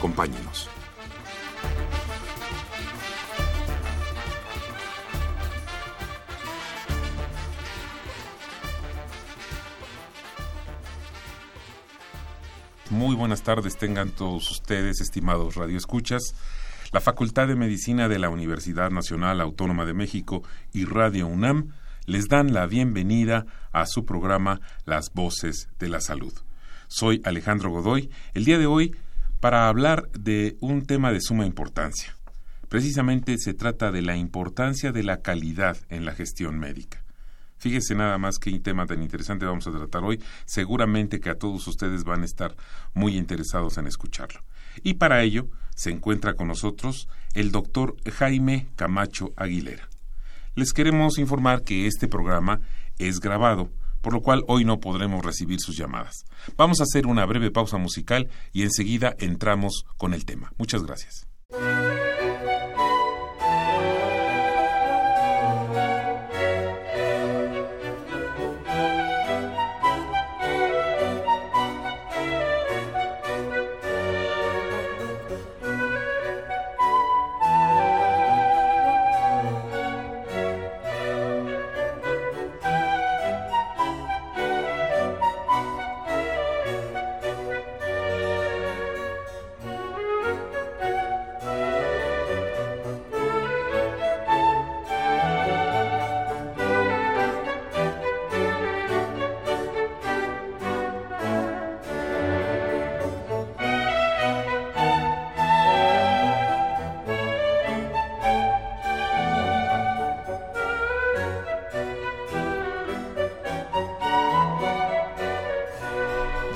Acompáñenos. Muy buenas tardes tengan todos ustedes, estimados radioescuchas. La Facultad de Medicina de la Universidad Nacional Autónoma de México y Radio UNAM les dan la bienvenida a su programa Las Voces de la Salud. Soy Alejandro Godoy. El día de hoy para hablar de un tema de suma importancia. Precisamente se trata de la importancia de la calidad en la gestión médica. Fíjese nada más qué tema tan interesante vamos a tratar hoy. Seguramente que a todos ustedes van a estar muy interesados en escucharlo. Y para ello se encuentra con nosotros el doctor Jaime Camacho Aguilera. Les queremos informar que este programa es grabado, por lo cual hoy no podremos recibir sus llamadas. Vamos a hacer una breve pausa musical y enseguida entramos con el tema. Muchas gracias.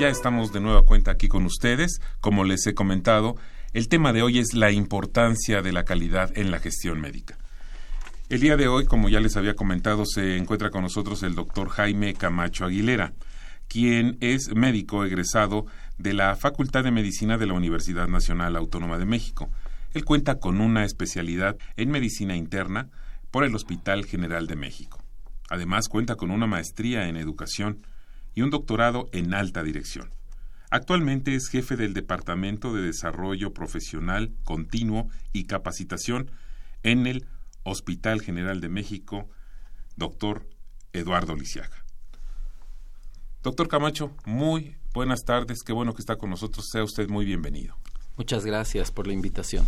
Ya estamos de nueva cuenta aquí con ustedes. Como les he comentado, el tema de hoy es la importancia de la calidad en la gestión médica. El día de hoy, como ya les había comentado, se encuentra con nosotros el doctor Jaime Camacho Aguilera, quien es médico egresado de la Facultad de Medicina de la Universidad Nacional Autónoma de México. Él cuenta con una especialidad en medicina interna por el Hospital General de México. Además, cuenta con una maestría en educación y un doctorado en alta dirección. Actualmente es jefe del Departamento de Desarrollo Profesional Continuo y Capacitación en el Hospital General de México, doctor Eduardo Lisiaga. Doctor Camacho, muy buenas tardes, qué bueno que está con nosotros, sea usted muy bienvenido. Muchas gracias por la invitación.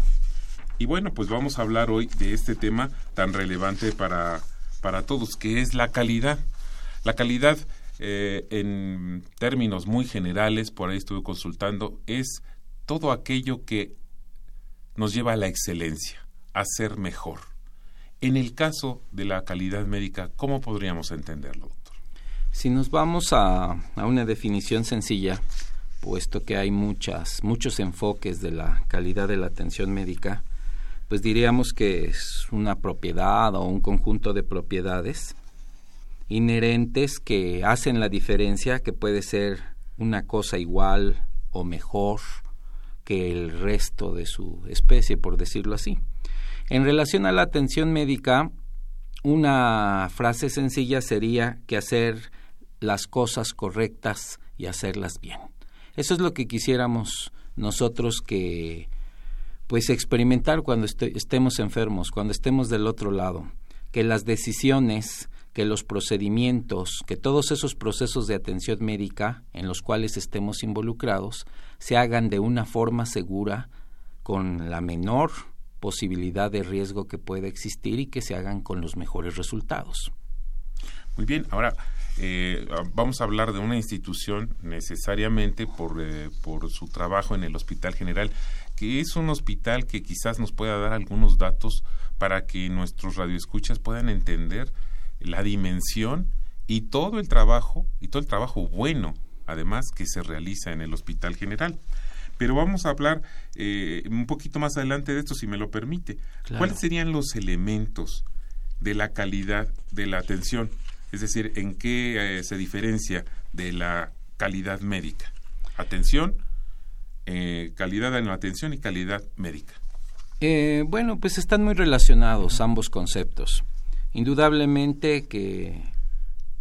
Y bueno, pues vamos a hablar hoy de este tema tan relevante para, para todos, que es la calidad. La calidad eh, en términos muy generales, por ahí estuve consultando, es todo aquello que nos lleva a la excelencia, a ser mejor. En el caso de la calidad médica, ¿cómo podríamos entenderlo, doctor? Si nos vamos a, a una definición sencilla, puesto que hay muchas, muchos enfoques de la calidad de la atención médica, pues diríamos que es una propiedad o un conjunto de propiedades inherentes que hacen la diferencia, que puede ser una cosa igual o mejor que el resto de su especie, por decirlo así. En relación a la atención médica, una frase sencilla sería que hacer las cosas correctas y hacerlas bien. Eso es lo que quisiéramos nosotros que pues experimentar cuando estemos enfermos, cuando estemos del otro lado, que las decisiones que los procedimientos, que todos esos procesos de atención médica en los cuales estemos involucrados se hagan de una forma segura, con la menor posibilidad de riesgo que pueda existir y que se hagan con los mejores resultados. Muy bien, ahora eh, vamos a hablar de una institución necesariamente por, eh, por su trabajo en el Hospital General, que es un hospital que quizás nos pueda dar algunos datos para que nuestros radioescuchas puedan entender la dimensión y todo el trabajo, y todo el trabajo bueno, además, que se realiza en el Hospital General. Pero vamos a hablar eh, un poquito más adelante de esto, si me lo permite. ¿Cuáles serían los elementos de la calidad de la atención? Es decir, ¿en qué eh, se diferencia de la calidad médica? Atención, eh, calidad en la atención y calidad médica. bueno, pues están muy relacionados ambos conceptos. Indudablemente que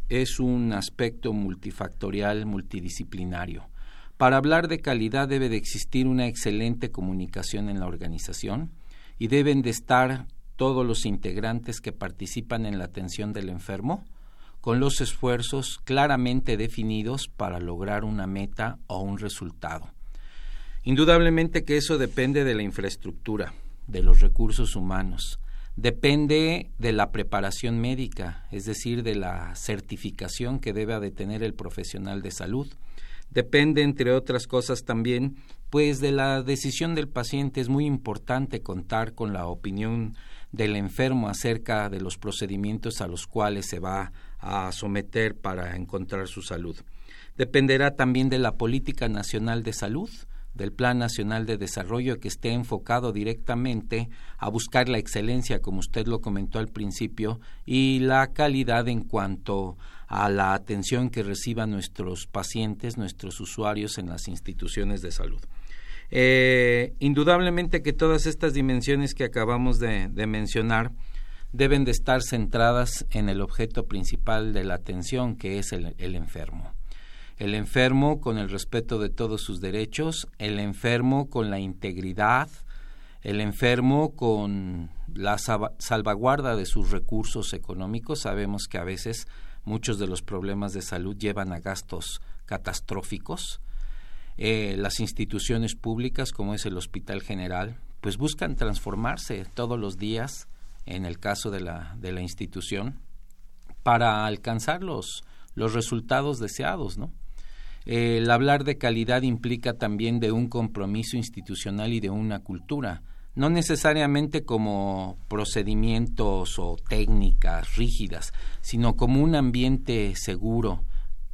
es un aspecto multifactorial, multidisciplinario. Para hablar de calidad debe de existir una excelente comunicación en la organización y deben de estar todos los integrantes que participan en la atención del enfermo con los esfuerzos claramente definidos para lograr una meta o un resultado. Indudablemente que eso depende de la infraestructura, de los recursos humanos, depende de la preparación médica, es decir, de la certificación que debe de tener el profesional de salud. Depende, entre otras cosas, también, pues de la decisión del paciente. Es muy importante contar con la opinión del enfermo acerca de los procedimientos a los cuales se va a someter para encontrar su salud. Dependerá también de la política nacional de salud, del Plan Nacional de Desarrollo que esté enfocado directamente a buscar la excelencia, como usted lo comentó al principio, y la calidad en cuanto a la atención que reciban nuestros pacientes, nuestros usuarios en las instituciones de salud. Eh, indudablemente que todas estas dimensiones que acabamos de, mencionar deben de estar centradas en el objeto principal de la atención, que es el enfermo el enfermo con el respeto de todos sus derechos, el enfermo con la integridad, el enfermo con la salvaguarda de sus recursos económicos. Sabemos que a veces muchos de los problemas de salud llevan a gastos catastróficos. Eh, las instituciones públicas, como es el Hospital General, pues buscan transformarse todos los días, en el caso de la, de la institución, para alcanzar los, los resultados deseados, ¿no? El hablar de calidad implica también de un compromiso institucional y de una cultura, no necesariamente como procedimientos o técnicas rígidas, sino como un ambiente seguro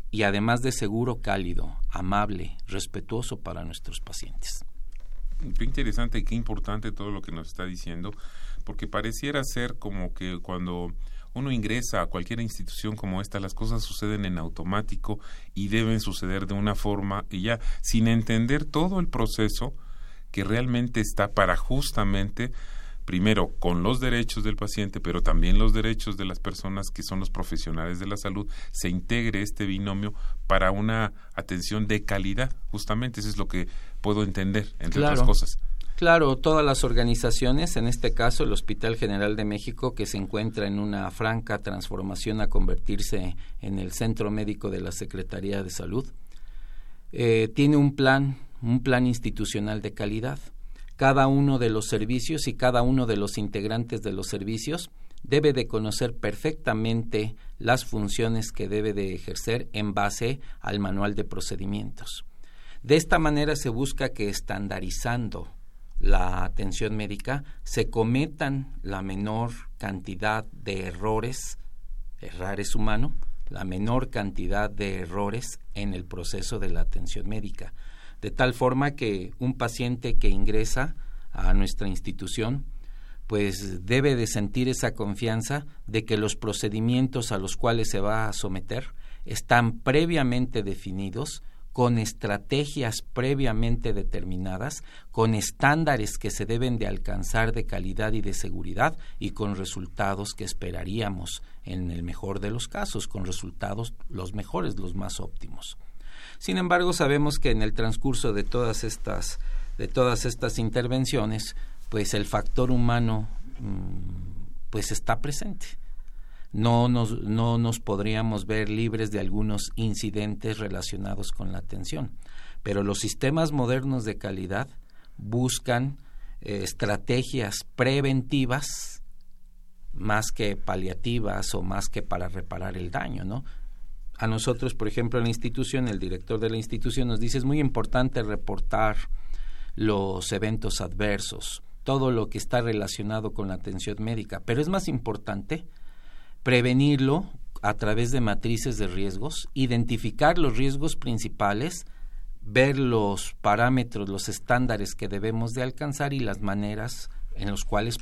y además de seguro cálido, amable, respetuoso para nuestros pacientes. Qué interesante y qué importante todo lo que nos está diciendo, porque pareciera ser como que cuando uno ingresa a cualquier institución como esta, las cosas suceden en automático y deben suceder de una forma y ya sin entender todo el proceso que realmente está para justamente primero con los derechos del paciente, pero también los derechos de las personas que son los profesionales de la salud, se integre este binomio para una atención de calidad. Justamente eso es lo que puedo entender, entre otras cosas. Claro, todas las organizaciones, en este caso el Hospital General de México, que se encuentra en una franca transformación a convertirse en el centro médico de la Secretaría de Salud, eh, tiene un plan, un plan institucional de calidad. Cada uno de los servicios y cada uno de los integrantes de los servicios debe de conocer perfectamente las funciones que debe de ejercer en base al manual de procedimientos. De esta manera se busca que estandarizando la atención médica se cometan la menor cantidad de errores, errar es humano, la menor cantidad de errores en el proceso de la atención médica, de tal forma que un paciente que ingresa a nuestra institución pues debe de sentir esa confianza de que los procedimientos a los cuales se va a someter están previamente definidos con estrategias previamente determinadas, con estándares que se deben de alcanzar de calidad y de seguridad y con resultados que esperaríamos en el mejor de los casos, con resultados los mejores, los más óptimos. Sin embargo, sabemos que en el transcurso de todas estas de todas estas intervenciones, pues el factor humano mm, pues está presente no nos, no nos podríamos ver libres de algunos incidentes relacionados con la atención. Pero los sistemas modernos de calidad buscan eh, estrategias preventivas más que paliativas o más que para reparar el daño, ¿no? A nosotros, por ejemplo, en la institución, el director de la institución nos dice es muy importante reportar los eventos adversos, todo lo que está relacionado con la atención médica, pero es más importante prevenirlo a través de matrices de riesgos, identificar los riesgos principales ver los parámetros, los estándares que debemos de alcanzar y las maneras en los cuales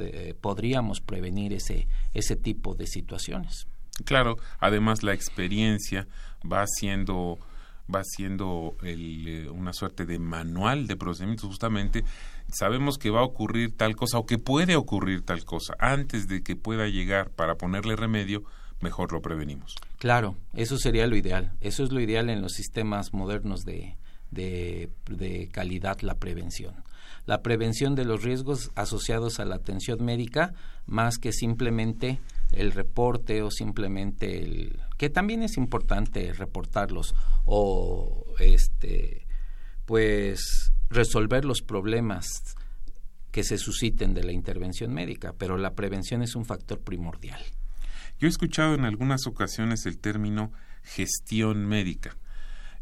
eh, podríamos prevenir ese, ese tipo de situaciones. Claro, además la experiencia va siendo va siendo eh, una suerte de manual de procedimientos justamente sabemos que va a ocurrir tal cosa o que puede ocurrir tal cosa. Antes de que pueda llegar para ponerle remedio mejor lo prevenimos. Claro eso sería lo ideal. Eso es lo ideal en los sistemas modernos de, de, calidad la prevención. La prevención de los riesgos asociados a la atención médica más que simplemente el reporte o simplemente el que también es importante reportarlos o este pues resolver los problemas que se susciten de la intervención médica, pero la prevención es un factor primordial. Yo he escuchado en algunas ocasiones el término gestión médica.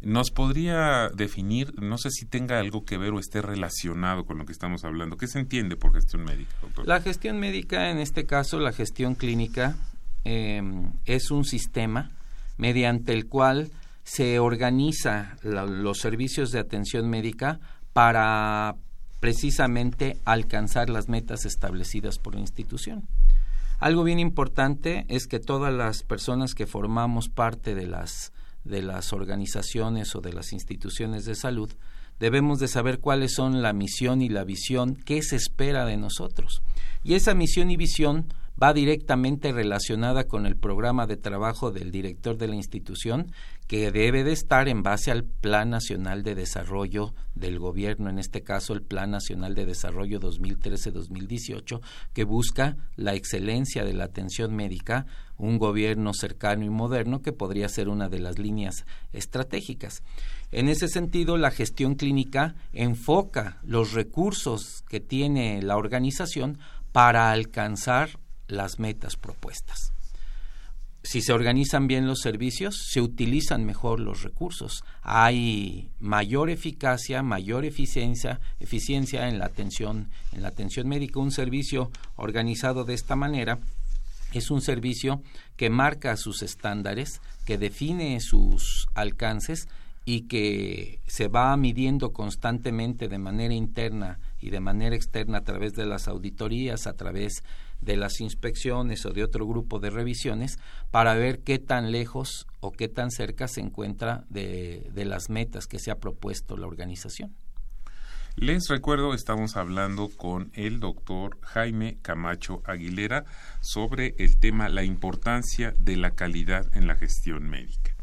¿Nos podría definir, no sé si tenga algo que ver o esté relacionado con lo que estamos hablando? ¿Qué se entiende por gestión médica, doctor? La gestión médica, en este caso la gestión clínica, em, es un sistema mediante el cual se organiza los servicios de atención médica para precisamente alcanzar las metas establecidas por la institución. Algo bien importante es que todas las personas que formamos parte de las de las organizaciones o de las instituciones de salud, debemos de saber cuáles son la misión y la visión, qué se espera de nosotros. Y esa misión y visión va directamente relacionada con el programa de trabajo del director de la institución, que debe de estar en base al Plan Nacional de Desarrollo del Gobierno, en este caso el Plan Nacional de Desarrollo 2013-2018, que busca la excelencia de la atención médica, un gobierno cercano y moderno que podría ser una de las líneas estratégicas. En ese sentido, la gestión clínica enfoca los recursos que tiene la organización para alcanzar las metas propuestas. Si se organizan bien los servicios, se utilizan mejor los recursos. Hay mayor eficacia, mayor eficiencia, eficiencia en la atención, en la atención médica. Un servicio organizado de esta manera es un servicio que marca sus estándares, que define sus alcances y que se va midiendo constantemente de manera interna y de manera externa a través de las auditorías, a través de las inspecciones o de otro grupo de revisiones para ver qué tan lejos o qué tan cerca se encuentra de, de las metas que se ha propuesto la organización. Les recuerdo, estamos hablando con el doctor Jaime Camacho Aguilera sobre el tema la importancia de la calidad en la gestión médica.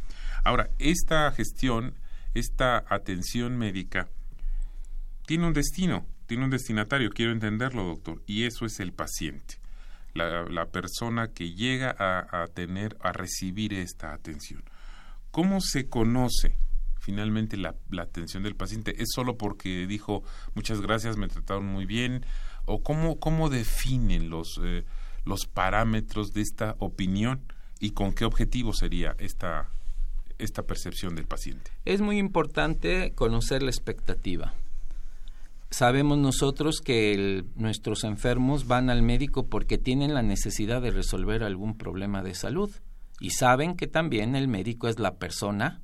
Ahora, esta gestión, esta atención médica, tiene un destino, tiene un destinatario, quiero entenderlo, doctor, y eso es el paciente la, persona que llega a, tener, a recibir esta atención. ¿Cómo se conoce finalmente la, atención del paciente? ¿Es solo porque dijo muchas gracias, me trataron muy bien? ¿O cómo, cómo definen los, eh, los parámetros de esta opinión y con qué objetivo sería esta, esta percepción del paciente? Es muy importante conocer la expectativa sabemos nosotros que nuestros enfermos van al médico porque tienen la necesidad de resolver algún problema de salud y saben que también el médico es la persona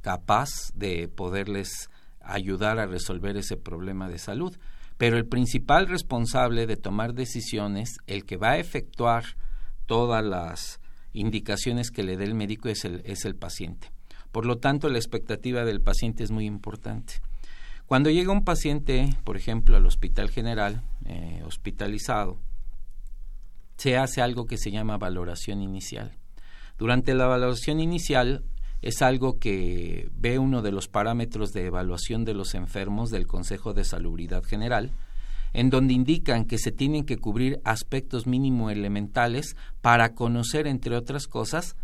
capaz de poderles ayudar a resolver ese problema de salud. Pero el principal responsable de tomar decisiones, el que va a efectuar todas las indicaciones que le dé el médico es el, es el paciente. Por lo tanto, la expectativa del paciente es muy importante. Cuando llega un paciente, por ejemplo, al hospital general, eh, hospitalizado, se hace algo que se llama valoración inicial. Durante la valoración inicial es algo que ve uno de los parámetros de evaluación de los enfermos del Consejo de Salubridad General, en donde indican que se tienen que cubrir aspectos mínimo elementales para conocer, entre otras cosas,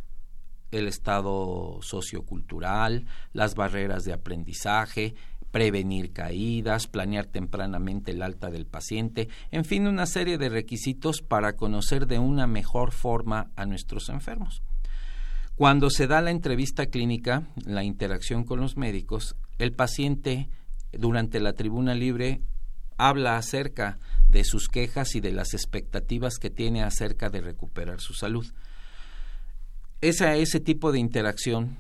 el estado sociocultural, las barreras de aprendizaje, prevenir caídas, planear tempranamente el alta del paciente, en fin, una serie de requisitos para conocer de una mejor forma a nuestros enfermos. Cuando se da la entrevista clínica, la interacción con los médicos, el paciente durante la tribuna libre habla acerca de sus quejas y de las expectativas que tiene acerca de recuperar su salud. Esa, ese tipo de interacción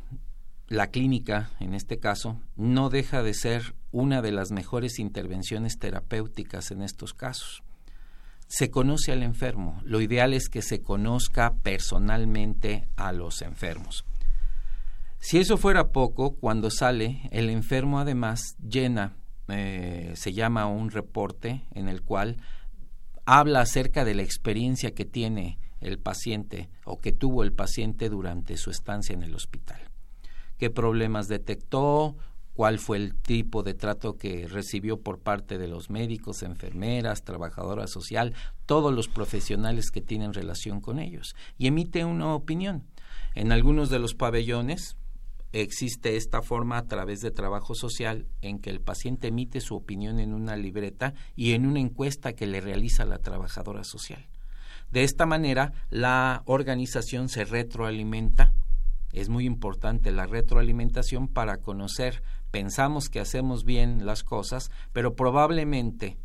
la clínica, en este caso, no deja de ser una de las mejores intervenciones terapéuticas en estos casos. Se conoce al enfermo. Lo ideal es que se conozca personalmente a los enfermos. Si eso fuera poco, cuando sale, el enfermo además llena, eh, se llama un reporte en el cual habla acerca de la experiencia que tiene el paciente o que tuvo el paciente durante su estancia en el hospital. ¿Qué problemas detectó? ¿Cuál fue el tipo de trato que recibió por parte de los médicos, enfermeras, trabajadora social, todos los profesionales que tienen relación con ellos? Y emite una opinión. En algunos de los pabellones, existe esta forma a través de trabajo social en que el paciente emite su opinión en una libreta y en una encuesta que le realiza la trabajadora social. De esta manera, la organización se retroalimenta. Es muy importante la retroalimentación para conocer, pensamos que hacemos bien las cosas, pero probablemente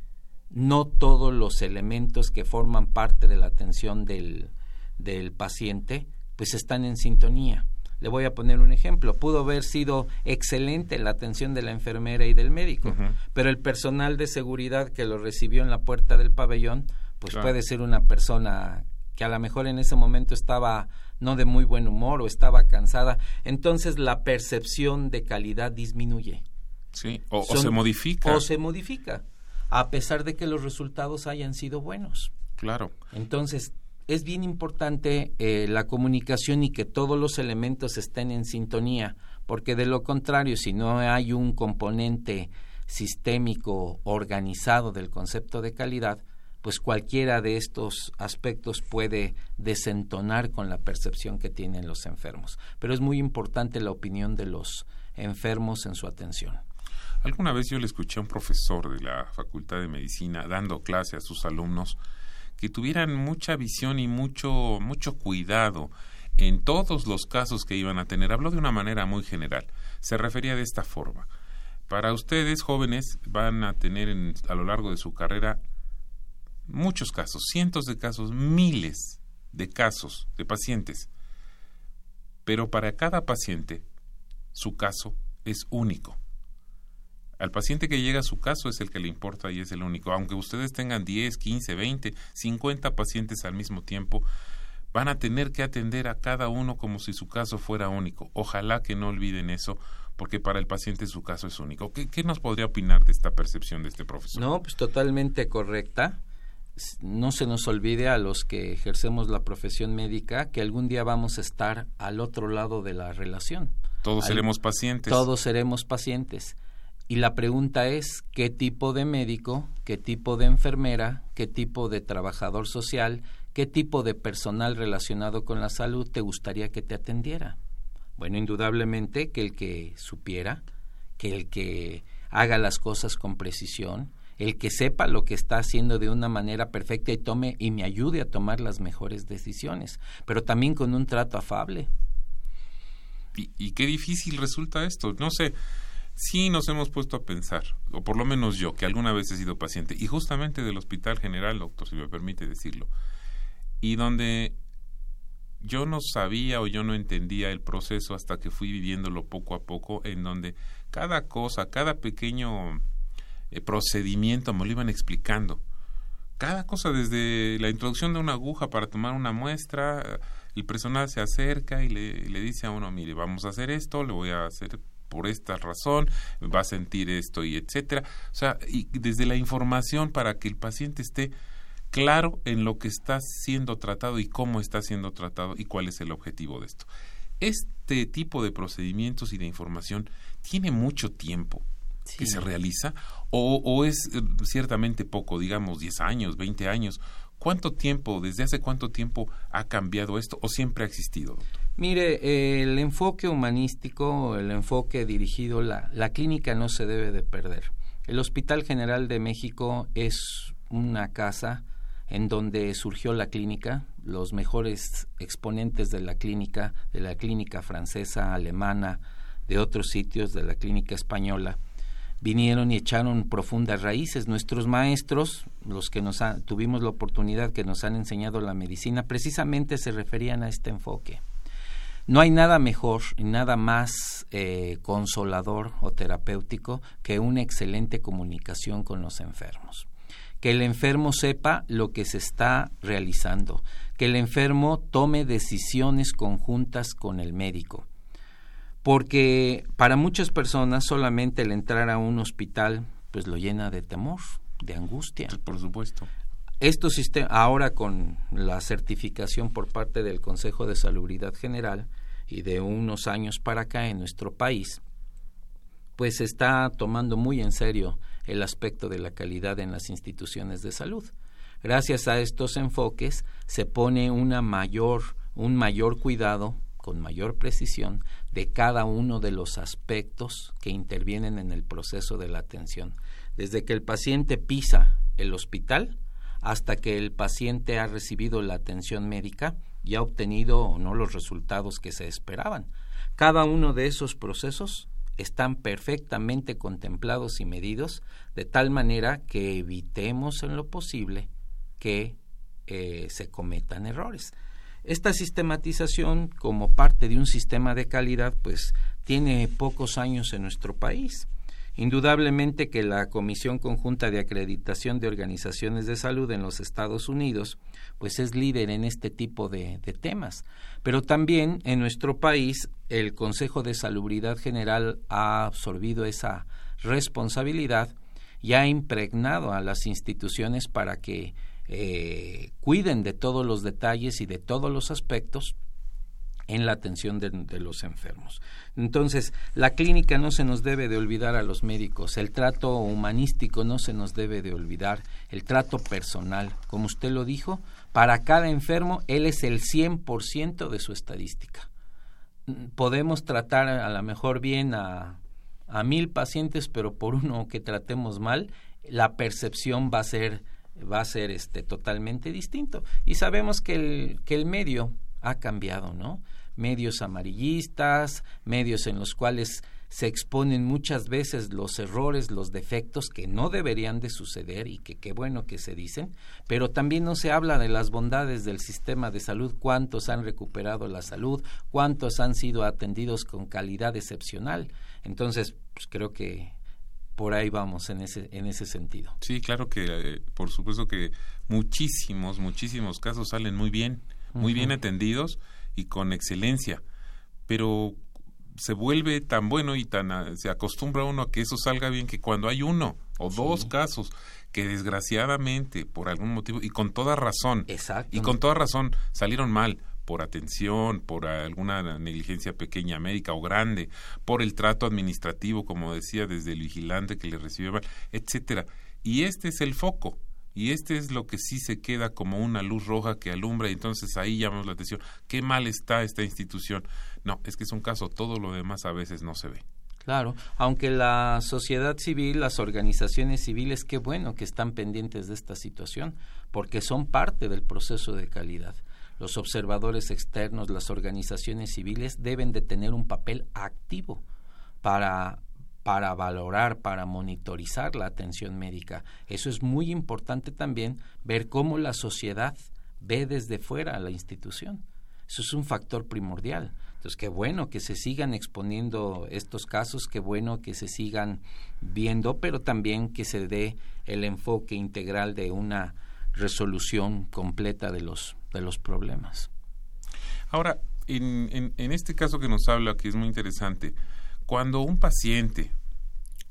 no todos los elementos que forman parte de la atención del, del paciente pues están en sintonía. Le voy a poner un ejemplo. Pudo haber sido excelente la atención de la enfermera y del médico, pero el personal de seguridad que lo recibió en la puerta del pabellón, pues puede ser una persona que a lo mejor en ese momento estaba no de muy buen humor o estaba cansada. Entonces la percepción de calidad disminuye. Sí, o se modifica. O se modifica, a pesar de que los resultados hayan sido buenos. Claro. Entonces, es bien importante eh, la comunicación y que todos los elementos estén en sintonía, porque de lo contrario, si no hay un componente sistémico organizado del concepto de calidad, pues cualquiera de estos aspectos puede desentonar con la percepción que tienen los enfermos. Pero es muy importante la opinión de los enfermos en su atención. Alguna vez yo le escuché a un profesor de la Facultad de Medicina dando clase a sus alumnos que tuvieran mucha visión y mucho, mucho cuidado en todos los casos que iban a tener. Habló de una manera muy general. Se refería de esta forma. Para ustedes, jóvenes, van a tener a lo largo de su carrera muchos casos, cientos de casos, miles de casos de pacientes. Pero para cada paciente, su caso es único. Al paciente que llega a su caso es el que le importa y es el único. Aunque ustedes tengan 10, 15, 20, 50 pacientes al mismo tiempo, van a tener que atender a cada uno como si su caso fuera único. Ojalá que no olviden eso, porque para el paciente su caso es único. ¿Qué, qué nos podría opinar de esta percepción de este profesor? No, pues totalmente correcta. No se nos olvide a los que ejercemos la profesión médica que algún día vamos a estar al otro lado de la relación. Todos seremos pacientes. Todos seremos pacientes y la pregunta es, ¿qué tipo de médico, qué tipo de enfermera, qué tipo de trabajador social, qué tipo de personal relacionado con la salud te gustaría que te atendiera? Bueno, indudablemente que el que supiera, que el que haga las cosas con precisión, el que sepa lo que está haciendo de una manera perfecta y tome y me ayude a tomar las mejores decisiones, pero también con un trato afable. Y, y qué difícil resulta esto. No sé, sí nos hemos puesto a pensar, o por lo menos yo, que alguna vez he sido paciente, y justamente del Hospital General, doctor, si me permite decirlo, y donde yo no sabía o yo no entendía el proceso hasta que fui viviéndolo poco a poco, en donde cada cosa, cada pequeño eh, procedimiento me lo iban explicando. Cada cosa, desde la introducción de una aguja para tomar una muestra, el personal se acerca y le, dice a uno, mire, vamos a hacer esto, le voy a hacer por esta razón, va a sentir esto y etcétera. O sea, y desde la información para que el paciente esté claro en lo que está siendo tratado y cómo está siendo tratado y cuál es el objetivo de esto. Este tipo de procedimientos y de información tiene mucho tiempo que se realiza o, o, es eh, ciertamente poco, digamos 10 años, 20 años. ¿Cuánto tiempo, desde hace cuánto tiempo ha cambiado esto o siempre ha existido, doctor? Mire, el enfoque humanístico, el enfoque dirigido, la, la clínica no se debe de perder. El Hospital General de México es una casa en donde surgió la clínica, los mejores exponentes de la clínica, de la clínica francesa, alemana, de otros sitios, de la clínica española, vinieron y echaron profundas raíces. Nuestros maestros, los que nos tuvimos la oportunidad que nos han enseñado la medicina, precisamente se referían a este enfoque No hay nada mejor y nada más eh, consolador o terapéutico que una excelente comunicación con los enfermos. Que el enfermo sepa lo que se está realizando, que el enfermo tome decisiones conjuntas con el médico. Porque para muchas personas solamente el entrar a un hospital pues lo llena de temor, de angustia. Por supuesto. Esto ahora con la certificación por parte del Consejo de Salubridad General y de unos años para acá en nuestro país, pues se está tomando muy en serio el aspecto de la calidad en las instituciones de salud. Gracias a estos enfoques se pone una mayor, un mayor cuidado con mayor precisión de cada uno de los aspectos que intervienen en el proceso de la atención. Desde que el paciente pisa el hospital, hasta que el paciente ha recibido la atención médica y ha obtenido o no los resultados que se esperaban. Cada uno de esos procesos están perfectamente contemplados y medidos de tal manera que evitemos en lo posible que eh, se cometan errores. Esta sistematización como parte de un sistema de calidad pues tiene pocos años en nuestro país. Indudablemente que la Comisión Conjunta de Acreditación de Organizaciones de Salud en los Estados Unidos pues es líder en este tipo de, de, temas. Pero también en nuestro país el Consejo de Salubridad General ha absorbido esa responsabilidad y ha impregnado a las instituciones para que eh, cuiden de todos los detalles y de todos los aspectos en la atención de, los enfermos. Entonces, la clínica no se nos debe de olvidar a los médicos, el trato humanístico no se nos debe de olvidar, el trato personal, como usted lo dijo, para cada enfermo él es el 100% de su estadística. Podemos tratar a lo mejor bien a, a mil pacientes, pero por uno que tratemos mal, la percepción va a ser va a ser este totalmente distinto y sabemos que el que el medio ha cambiado, ¿no? medios amarillistas, medios en los cuales se exponen muchas veces los errores, los defectos que no deberían de suceder y que qué bueno que se dicen, pero también no se habla de las bondades del sistema de salud, cuántos han recuperado la salud, cuántos han sido atendidos con calidad excepcional. Entonces, pues creo que por ahí vamos en ese en ese sentido. Sí, claro que eh, por supuesto que muchísimos muchísimos casos salen muy bien, muy bien atendidos y con excelencia, pero se vuelve tan bueno y tan ah, se acostumbra uno a que eso salga bien que cuando hay uno o dos casos que desgraciadamente por algún motivo y con toda razón y con toda razón salieron mal por atención, por alguna negligencia pequeña médica o grande, por el trato administrativo, como decía, desde el vigilante que le recibió mal, etcétera. Y este es el foco y este es lo que sí se queda como una luz roja que alumbra y entonces ahí llamamos la atención. ¿Qué mal está esta institución? No, es que es un caso, todo lo demás a veces no se ve. Claro, aunque la sociedad civil, las organizaciones civiles, qué bueno que están pendientes de esta situación, porque son parte del proceso de calidad. Los observadores externos, las organizaciones civiles deben de tener un papel activo para para valorar, para monitorizar la atención médica. Eso es muy importante también, ver cómo la sociedad ve desde fuera a la institución. Eso es un factor primordial. Entonces, qué bueno que se sigan exponiendo estos casos, qué bueno que se sigan viendo, pero también que se dé el enfoque integral de una resolución completa de los, de los problemas. Ahora, en, en, en este caso que nos habla, que es muy interesante, cuando un paciente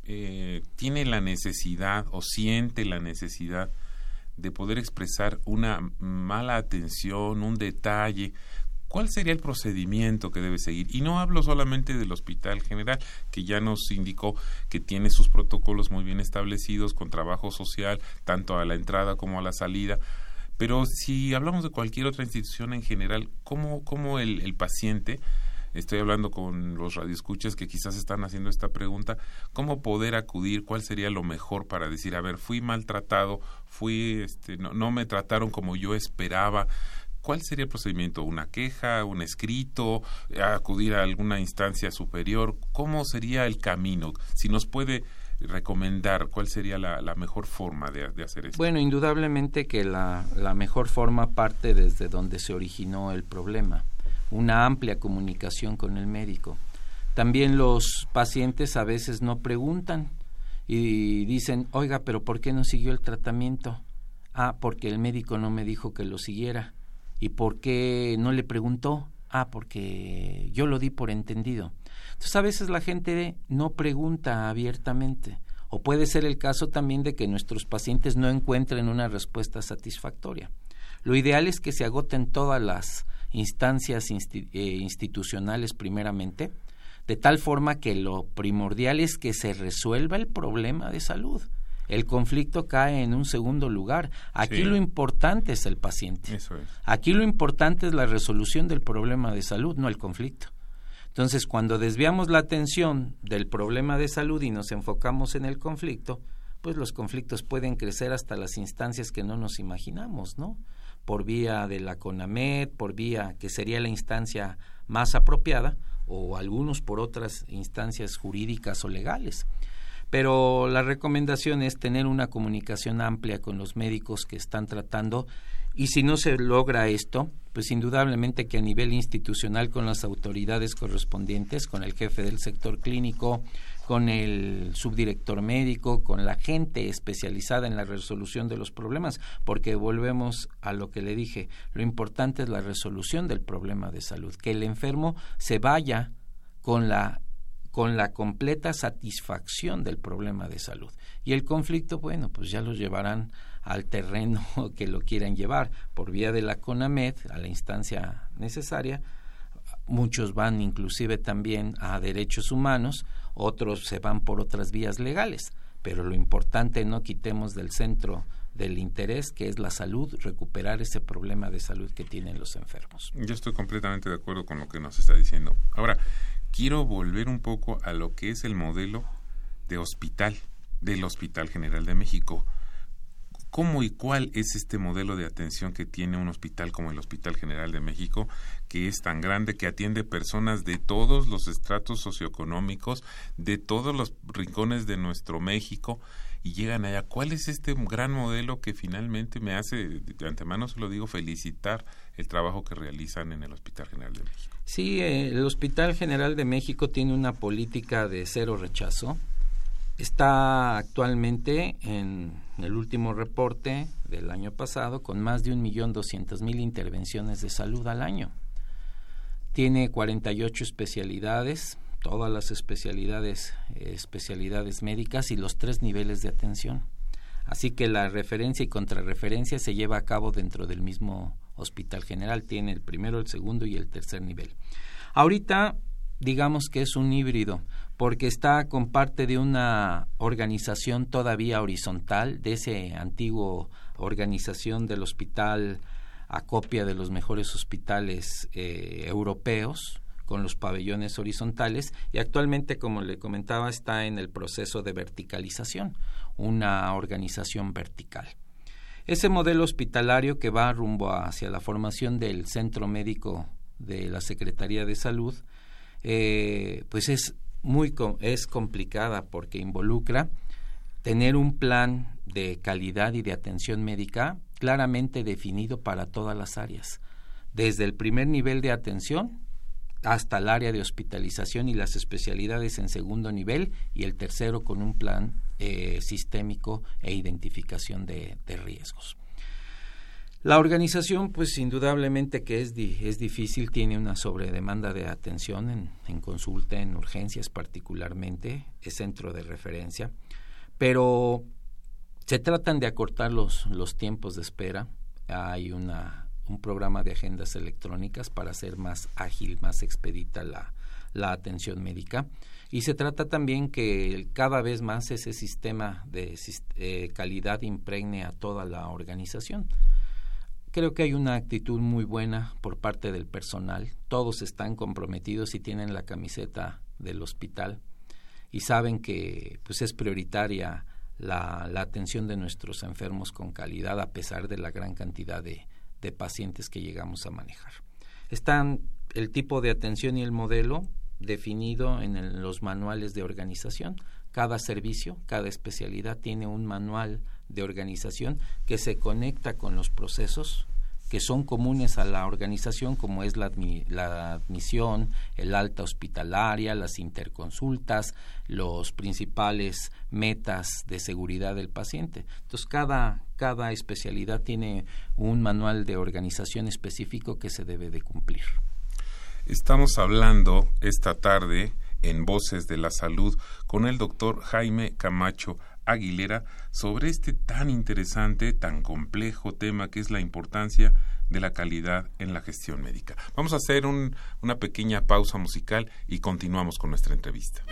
eh, tiene la necesidad o siente la necesidad de poder expresar una mala atención, un detalle, ¿cuál sería el procedimiento que debe seguir? Y no hablo solamente del Hospital General, que ya nos indicó que tiene sus protocolos muy bien establecidos con trabajo social, tanto a la entrada como a la salida. Pero si hablamos de cualquier otra institución en general, ¿cómo, cómo el, paciente estoy hablando con los radioescuchas que quizás están haciendo esta pregunta, ¿cómo poder acudir? ¿Cuál sería lo mejor para decir, a ver, fui maltratado, fui, este, no, no me trataron como yo esperaba? ¿Cuál sería el procedimiento? ¿Una queja, un escrito, acudir a alguna instancia superior? ¿Cómo sería el camino? Si nos puede recomendar cuál sería la, la mejor forma de, hacer esto? Bueno, indudablemente que la, la mejor forma parte desde donde se originó el problema una amplia comunicación con el médico. También los pacientes a veces no preguntan y dicen, oiga, pero ¿por qué no siguió el tratamiento? Ah, porque el médico no me dijo que lo siguiera. ¿Y por qué no le preguntó? Ah, porque yo lo di por entendido. Entonces a veces la gente no pregunta abiertamente. O puede ser el caso también de que nuestros pacientes no encuentren una respuesta satisfactoria. Lo ideal es que se agoten todas las instancias eh, institucionales primeramente, de tal forma que lo primordial es que se resuelva el problema de salud. El conflicto cae en un segundo lugar. Aquí lo importante es el paciente. Aquí lo importante es la resolución del problema de salud, no el conflicto. Entonces, cuando desviamos la atención del problema de salud y nos enfocamos en el conflicto, pues los conflictos pueden crecer hasta las instancias que no nos imaginamos, ¿no? Por vía de la CONAMED, por vía que sería la instancia más apropiada, o algunos por otras instancias jurídicas o legales. Pero la recomendación es tener una comunicación amplia con los médicos que están tratando. Y si no se logra esto, pues indudablemente que a nivel institucional con las autoridades correspondientes, con el jefe del sector clínico, con el subdirector médico, con la gente especializada en la resolución de los problemas, porque volvemos a lo que le dije, lo importante es la resolución del problema de salud, que el enfermo se vaya con la con la completa satisfacción del problema de salud. Y el conflicto, bueno, pues ya los llevarán al terreno que lo quieran llevar por vía de la CONAMED, a la instancia necesaria. Muchos van inclusive también a derechos humanos, otros se van por otras vías legales, pero lo importante no quitemos del centro del interés que es la salud, recuperar ese problema de salud que tienen los enfermos. Yo estoy completamente de acuerdo con lo que nos está diciendo. Ahora, quiero volver un poco a lo que es el modelo de hospital del Hospital General de México. ¿Cómo y cuál es este modelo de atención que tiene un hospital como el Hospital General de México, que es tan grande, que atiende personas de todos los estratos socioeconómicos, de todos los rincones de nuestro México, y llegan allá? ¿Cuál es este gran modelo que finalmente me hace, de antemano se lo digo, felicitar el trabajo que realizan en el Hospital General de México? Sí, eh, el Hospital General de México tiene una política de cero rechazo Está actualmente en el último reporte del año pasado con más de un millón doscientos mil intervenciones de salud al año. Tiene 48 especialidades, todas las especialidades, especialidades médicas y los tres niveles de atención. Así que la referencia y contrarreferencia se lleva a cabo dentro del mismo hospital general. Tiene el primero, el segundo y el tercer nivel. Ahorita digamos que es un híbrido porque está con parte de una organización todavía horizontal, de ese antiguo organización del hospital a copia de los mejores hospitales eh, europeos, con los pabellones horizontales, y actualmente, como le comentaba, está en el proceso de verticalización, una organización vertical. Ese modelo hospitalario que va rumbo hacia la formación del centro médico de la Secretaría de Salud, eh, pues es muy es complicada porque involucra tener un plan de calidad y de atención médica claramente definido para todas las áreas, desde el primer nivel de atención hasta el área de hospitalización y las especialidades en segundo nivel y el tercero con un plan eh, sistémico e identificación de riesgos. La organización, pues indudablemente que es, es difícil, tiene una sobredemanda de atención en, en, consulta, en urgencias particularmente, es centro de referencia, pero se tratan de acortar los, los tiempos de espera. Hay una, un programa de agendas electrónicas para hacer más ágil, más expedita la, la atención médica. Y se trata también que cada vez más ese sistema de eh, calidad impregne a toda la organización Creo que hay una actitud muy buena por parte del personal. Todos están comprometidos y tienen la camiseta del hospital y saben que pues es prioritaria la, la atención de nuestros enfermos con calidad a pesar de la gran cantidad de, de pacientes que llegamos a manejar. Están el tipo de atención y el modelo definido en los manuales de organización. Cada servicio, cada especialidad tiene un manual de organización que se conecta con los procesos que son comunes a la organización, como es la, admisión, el alta hospitalaria, las interconsultas, los principales metas de seguridad del paciente. Entonces, cada, cada especialidad tiene un manual de organización específico que se debe de cumplir. Estamos hablando esta tarde en Voces de la Salud con el doctor Jaime Camacho Aguilera sobre este tan interesante, tan complejo tema que es la importancia de la calidad en la gestión médica. Vamos a hacer una pequeña pausa musical y continuamos con nuestra entrevista.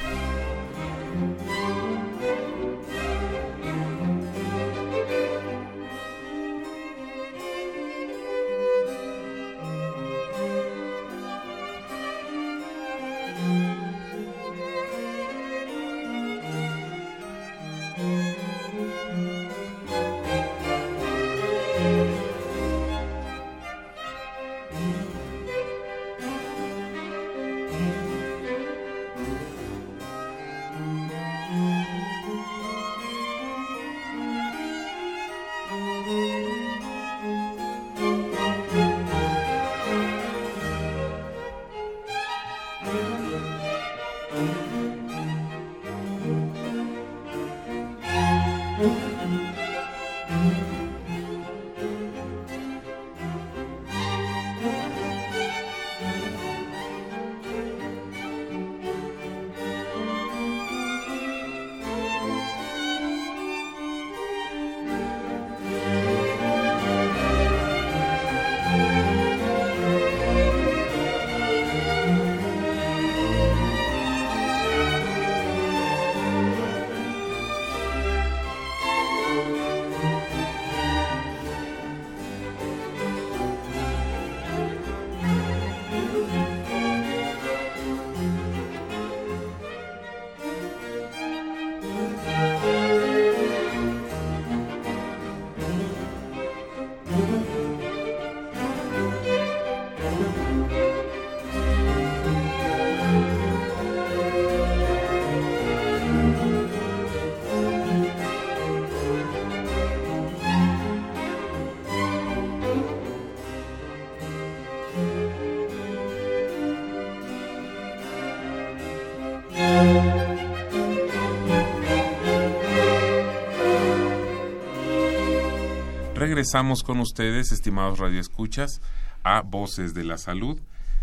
Regresamos con ustedes, estimados radioescuchas, a Voces de la Salud.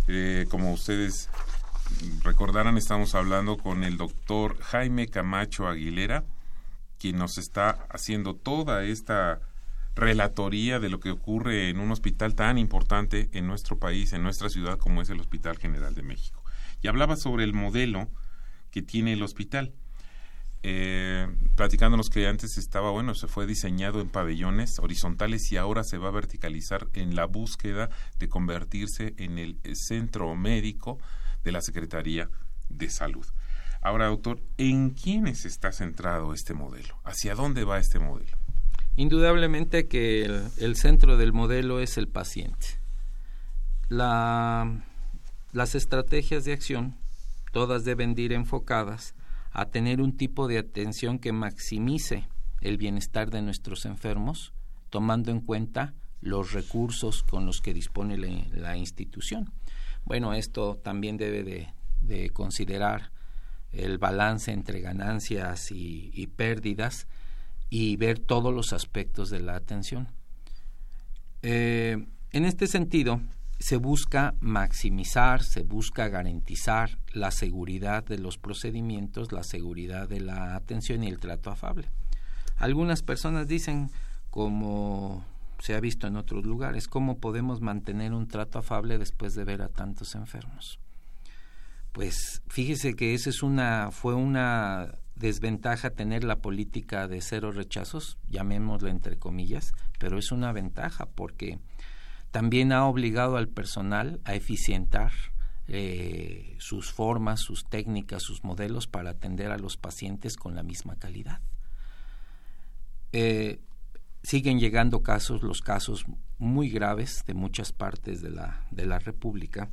Eh, como ustedes recordarán, estamos hablando con el doctor Jaime Camacho Aguilera, quien nos está haciendo toda esta relatoría de lo que ocurre en un hospital tan importante en nuestro país, en nuestra ciudad, como es el Hospital General de México. Y hablaba sobre el modelo que tiene el hospital eh, platicándonos que antes estaba, bueno, se fue diseñado en pabellones horizontales y ahora se va a verticalizar en la búsqueda de convertirse en el centro médico de la Secretaría de Salud. Ahora, doctor, ¿en quiénes está centrado este modelo? ¿Hacia dónde va este modelo? Indudablemente que el, centro del modelo es el paciente. La, las estrategias de acción, todas deben ir enfocadas a tener un tipo de atención que maximice el bienestar de nuestros enfermos, tomando en cuenta los recursos con los que dispone la, institución. Bueno, esto también debe de, considerar el balance entre ganancias y, pérdidas y ver todos los aspectos de la atención. Eh, en este sentido, se busca maximizar, se busca garantizar la seguridad de los procedimientos, la seguridad de la atención y el trato afable. Algunas personas dicen, como se ha visto en otros lugares, cómo podemos mantener un trato afable después de ver a tantos enfermos. Pues fíjese que esa es una fue una desventaja tener la política de cero rechazos, llamémosla entre comillas, pero es una ventaja porque también ha obligado al personal a eficientar eh, sus formas, sus técnicas, sus modelos para atender a los pacientes con la misma calidad. Eh, siguen llegando casos, los casos muy graves de muchas partes de la, de la República,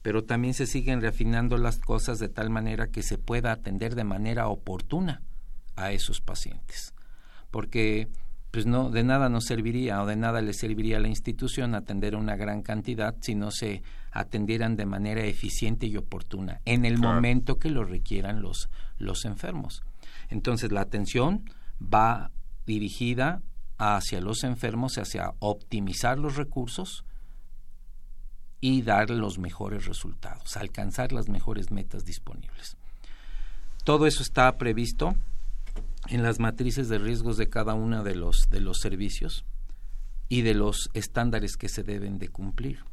pero también se siguen refinando las cosas de tal manera que se pueda atender de manera oportuna a esos pacientes. Porque pues no, de nada nos serviría o de nada le serviría a la institución atender una gran cantidad si no se atendieran de manera eficiente y oportuna en el momento que lo requieran los, los enfermos. Entonces la atención va dirigida hacia los enfermos, hacia optimizar los recursos y dar los mejores resultados, alcanzar las mejores metas disponibles. Todo eso está previsto en las matrices de riesgos de cada uno de los, de los servicios y de los estándares que se deben de cumplir.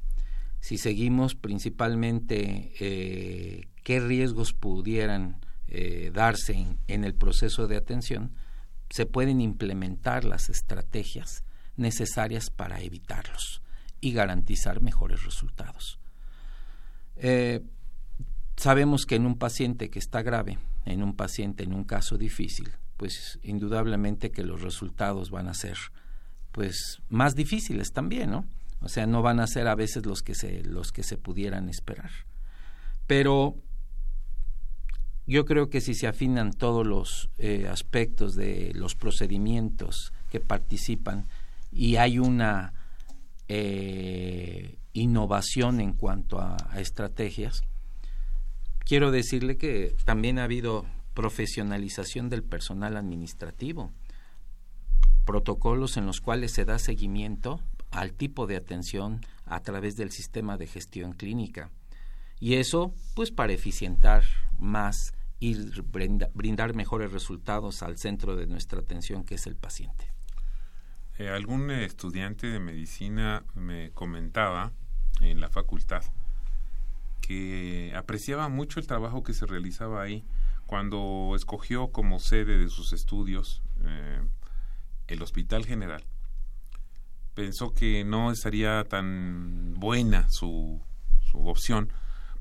Si seguimos principalmente eh, qué riesgos pudieran eh, darse en, el proceso de atención, se pueden implementar las estrategias necesarias para evitarlos y garantizar mejores resultados. Eh, sabemos que en un paciente que está grave, en un paciente en un caso difícil, pues indudablemente que los resultados van a ser pues más difíciles también, ¿no? O sea, no van a ser a veces los que se los que se pudieran esperar. Pero yo creo que si se afinan todos los eh, aspectos de los procedimientos que participan y hay una eh, innovación en cuanto a estrategias, quiero decirle que también ha habido profesionalización del personal administrativo, protocolos en los cuales se da seguimiento al tipo de atención a través del sistema de gestión clínica. Y eso, pues, para eficientar más y brindar mejores resultados al centro de nuestra atención, que es el paciente. Eh, algún estudiante de medicina me comentaba en la facultad que apreciaba mucho el trabajo que se realizaba ahí cuando escogió como sede de sus estudios eh, el Hospital General. Pensó que no estaría tan buena su, su opción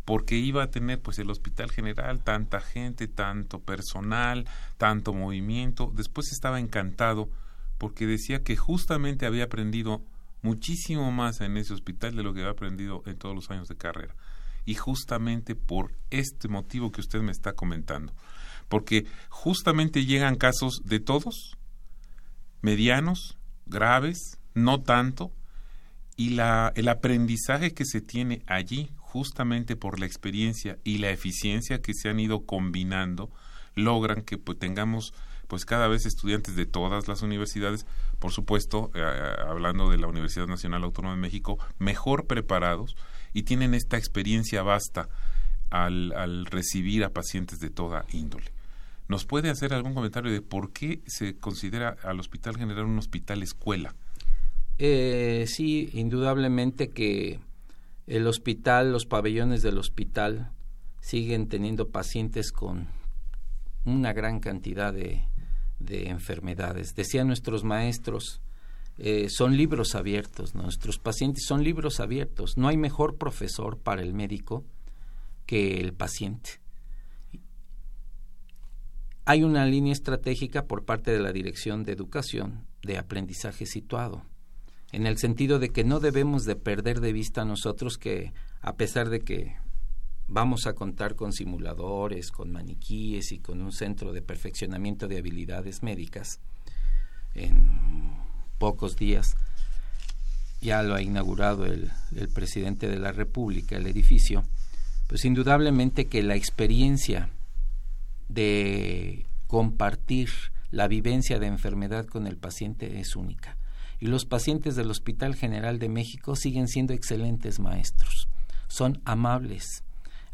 porque iba a tener pues el Hospital General tanta gente, tanto personal, tanto movimiento. Después estaba encantado porque decía que justamente había aprendido muchísimo más en ese hospital de lo que había aprendido en todos los años de carrera y justamente por este motivo que usted me está comentando. Porque justamente llegan casos de todos, medianos, graves, no tanto, y la, el aprendizaje que se tiene allí, justamente por la experiencia y la eficiencia que se han ido combinando, logran que pues, tengamos pues cada vez estudiantes de todas las universidades, por supuesto, eh, hablando de la Universidad Nacional Autónoma de México, mejor preparados y tienen esta experiencia vasta al, recibir a pacientes de toda índole. ¿Nos puede hacer algún comentario de por qué se considera al Hospital General un hospital escuela? Eh, sí, indudablemente que el hospital, los pabellones del hospital siguen teniendo pacientes con una gran cantidad de, de enfermedades. Decían nuestros maestros, eh, son libros abiertos, nuestros pacientes son libros abiertos. No hay mejor profesor para el médico que el paciente. Hay una línea estratégica por parte de la Dirección de Educación de aprendizaje situado, en el sentido de que no debemos de perder de vista nosotros que, a pesar de que vamos a contar con simuladores, con maniquíes y con un centro de perfeccionamiento de habilidades médicas, en pocos días. Ya lo ha inaugurado el, presidente de la República, el edificio. Pues indudablemente que la experiencia de compartir la vivencia de enfermedad con el paciente es única. Y los pacientes del Hospital General de México siguen siendo excelentes maestros. Son amables,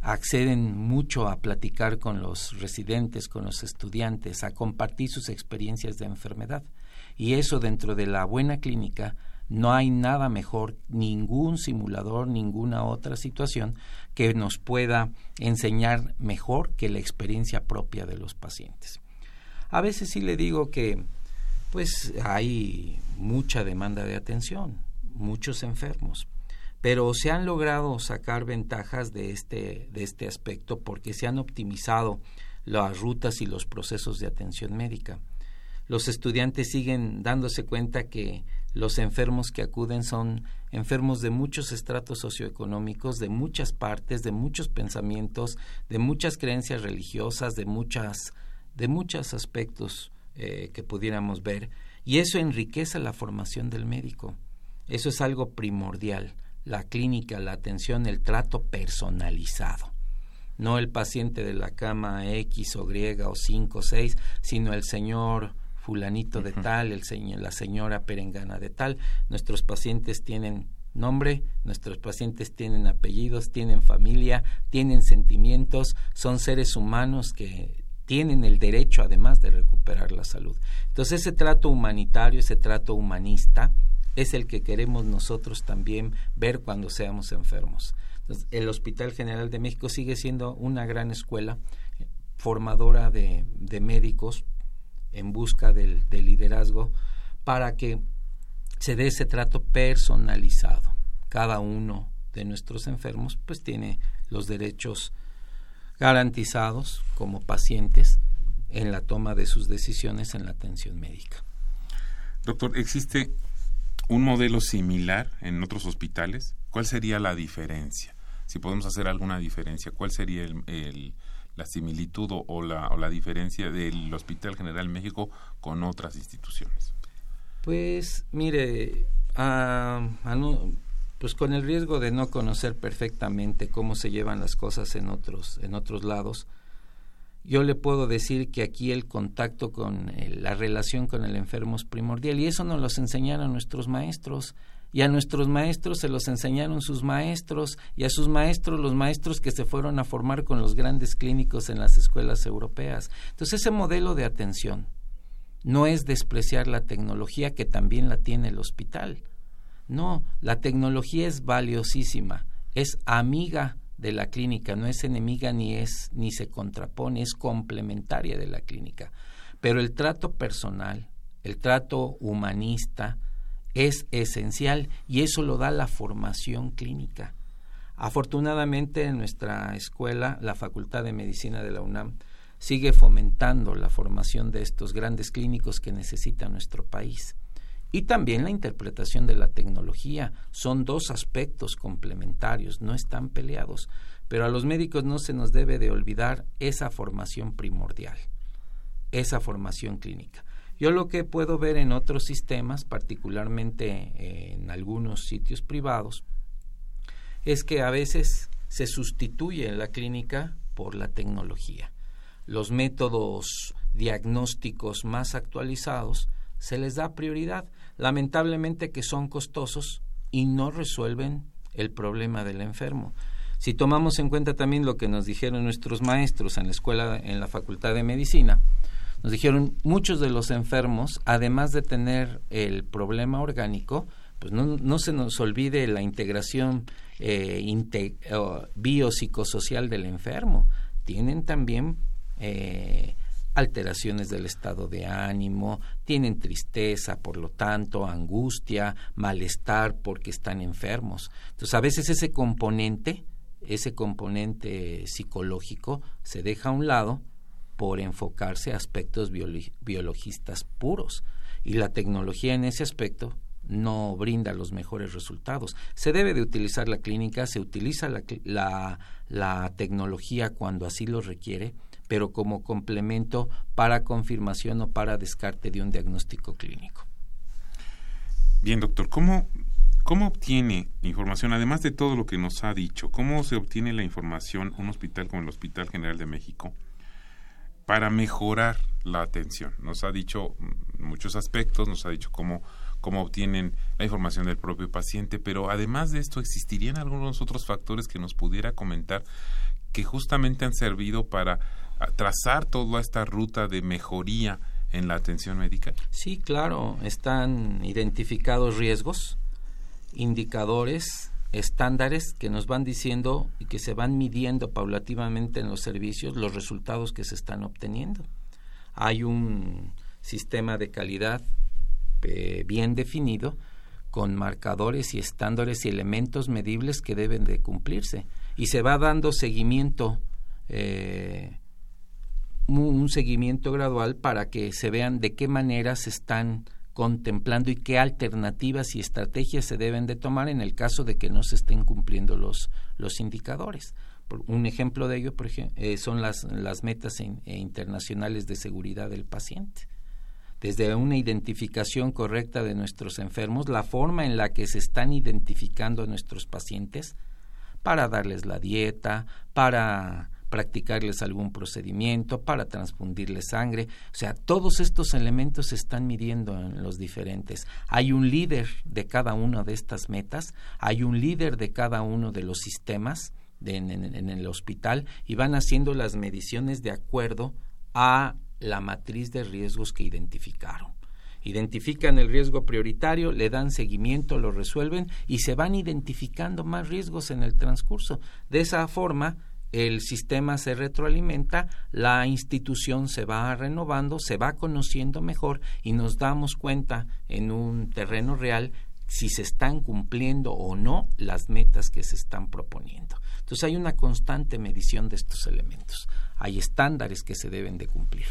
acceden mucho a platicar con los residentes, con los estudiantes, a compartir sus experiencias de enfermedad. Y eso dentro de la buena clínica no hay nada mejor, ningún simulador, ninguna otra situación que nos pueda enseñar mejor que la experiencia propia de los pacientes. A veces sí le digo que pues hay mucha demanda de atención, muchos enfermos, pero se han logrado sacar ventajas de este, de este aspecto porque se han optimizado las rutas y los procesos de atención médica los estudiantes siguen dándose cuenta que los enfermos que acuden son enfermos de muchos estratos socioeconómicos, de muchas partes, de muchos pensamientos, de muchas creencias religiosas, de muchas, de muchos aspectos eh, que pudiéramos ver Y eso enriquece la formación del médico. Eso es algo primordial. La clínica, la atención, el trato personalizado. No el paciente de la cama X o Y o 5 o 6, sino el señor fulanito de tal, el señor, la señora perengana de tal. Nuestros pacientes tienen nombre, nuestros pacientes tienen apellidos, tienen familia, tienen sentimientos, son seres humanos que tienen el derecho además de recuperar la salud. Entonces ese trato humanitario, ese trato humanista, es el que queremos nosotros también ver cuando seamos enfermos. el Hospital General de México sigue siendo una gran escuela eh, formadora de, médicos en busca del liderazgo para que se dé ese trato personalizado. Cada uno de nuestros enfermos pues tiene los derechos garantizados como pacientes en la toma de sus decisiones en la atención médica. Doctor, ¿existe un modelo similar en otros hospitales? ¿Cuál sería la diferencia? Si podemos hacer alguna diferencia, ¿cuál sería el, la similitud o la, o la diferencia del Hospital General México con otras instituciones? Pues mire, pues con el riesgo de no conocer perfectamente cómo se llevan las cosas en otros, en otros lados, yo le puedo decir que aquí el contacto con la relación con el enfermo es primordial y eso nos lo enseñaron nuestros maestros y a nuestros maestros se los enseñaron sus maestros y a sus maestros los maestros que se fueron a formar con los grandes clínicos en las escuelas europeas. Entonces ese modelo de atención no es despreciar la tecnología que también la tiene el hospital. No, la tecnología es valiosísima, es amiga de la clínica, no es enemiga ni es ni se contrapone, es complementaria de la clínica. Pero el trato personal, el trato humanista es esencial y eso lo da la formación clínica. Afortunadamente en nuestra escuela, la Facultad de Medicina de la UNAM, sigue fomentando la formación de estos grandes clínicos que necesita nuestro país. Y también la interpretación de la tecnología. Son dos aspectos complementarios, no están peleados. Pero a los médicos no se nos debe de olvidar esa formación primordial, esa formación clínica. Yo lo que puedo ver en otros sistemas, particularmente en algunos sitios privados, es que a veces se sustituye la clínica por la tecnología los métodos diagnósticos más actualizados, se les da prioridad. Lamentablemente que son costosos y no resuelven el problema del enfermo. Si tomamos en cuenta también lo que nos dijeron nuestros maestros en la escuela, en la Facultad de Medicina, nos dijeron muchos de los enfermos, además de tener el problema orgánico, pues no, no se nos olvide la integración eh, biopsicosocial del enfermo. Tienen también eh, alteraciones del estado de ánimo, tienen tristeza, por lo tanto, angustia, malestar porque están enfermos. Entonces, a veces ese componente, ese componente psicológico, se deja a un lado por enfocarse a aspectos biologistas puros. Y la tecnología en ese aspecto no brinda los mejores resultados. Se debe de utilizar la clínica, se utiliza la, la tecnología cuando así lo requiere, pero como complemento para confirmación o para descarte de un diagnóstico clínico. Bien, doctor, ¿cómo, cómo obtiene información, además de todo lo que nos ha dicho, cómo se obtiene la información un hospital como el Hospital General de México para mejorar la atención? Nos ha dicho muchos aspectos, nos ha dicho cómo, cómo obtienen la información del propio paciente, pero además de esto, ¿existirían algunos otros factores que nos pudiera comentar que justamente han servido para trazar toda esta ruta de mejoría en la atención médica? Sí, claro, están identificados riesgos, indicadores, estándares que nos van diciendo y que se van midiendo paulativamente en los servicios los resultados que se están obteniendo. Hay un sistema de calidad eh, bien definido con marcadores y estándares y elementos medibles que deben de cumplirse y se va dando seguimiento eh, un seguimiento gradual para que se vean de qué manera se están contemplando y qué alternativas y estrategias se deben de tomar en el caso de que no se estén cumpliendo los, los indicadores. Un ejemplo de ello por ejemplo, eh, son las, las metas e internacionales de seguridad del paciente, desde una identificación correcta de nuestros enfermos, la forma en la que se están identificando a nuestros pacientes, para darles la dieta, para practicarles algún procedimiento, para transfundirles sangre. O sea, todos estos elementos se están midiendo en los diferentes. Hay un líder de cada una de estas metas, hay un líder de cada uno de los sistemas en, en el hospital y van haciendo las mediciones de acuerdo a la matriz de riesgos que identificaron. Identifican el riesgo prioritario, le dan seguimiento, lo resuelven y se van identificando más riesgos en el transcurso. De esa forma, el sistema se retroalimenta, la institución se va renovando, se va conociendo mejor y nos damos cuenta en un terreno real si se están cumpliendo o no las metas que se están proponiendo. Entonces hay una constante medición de estos elementos. Hay estándares que se deben de cumplir.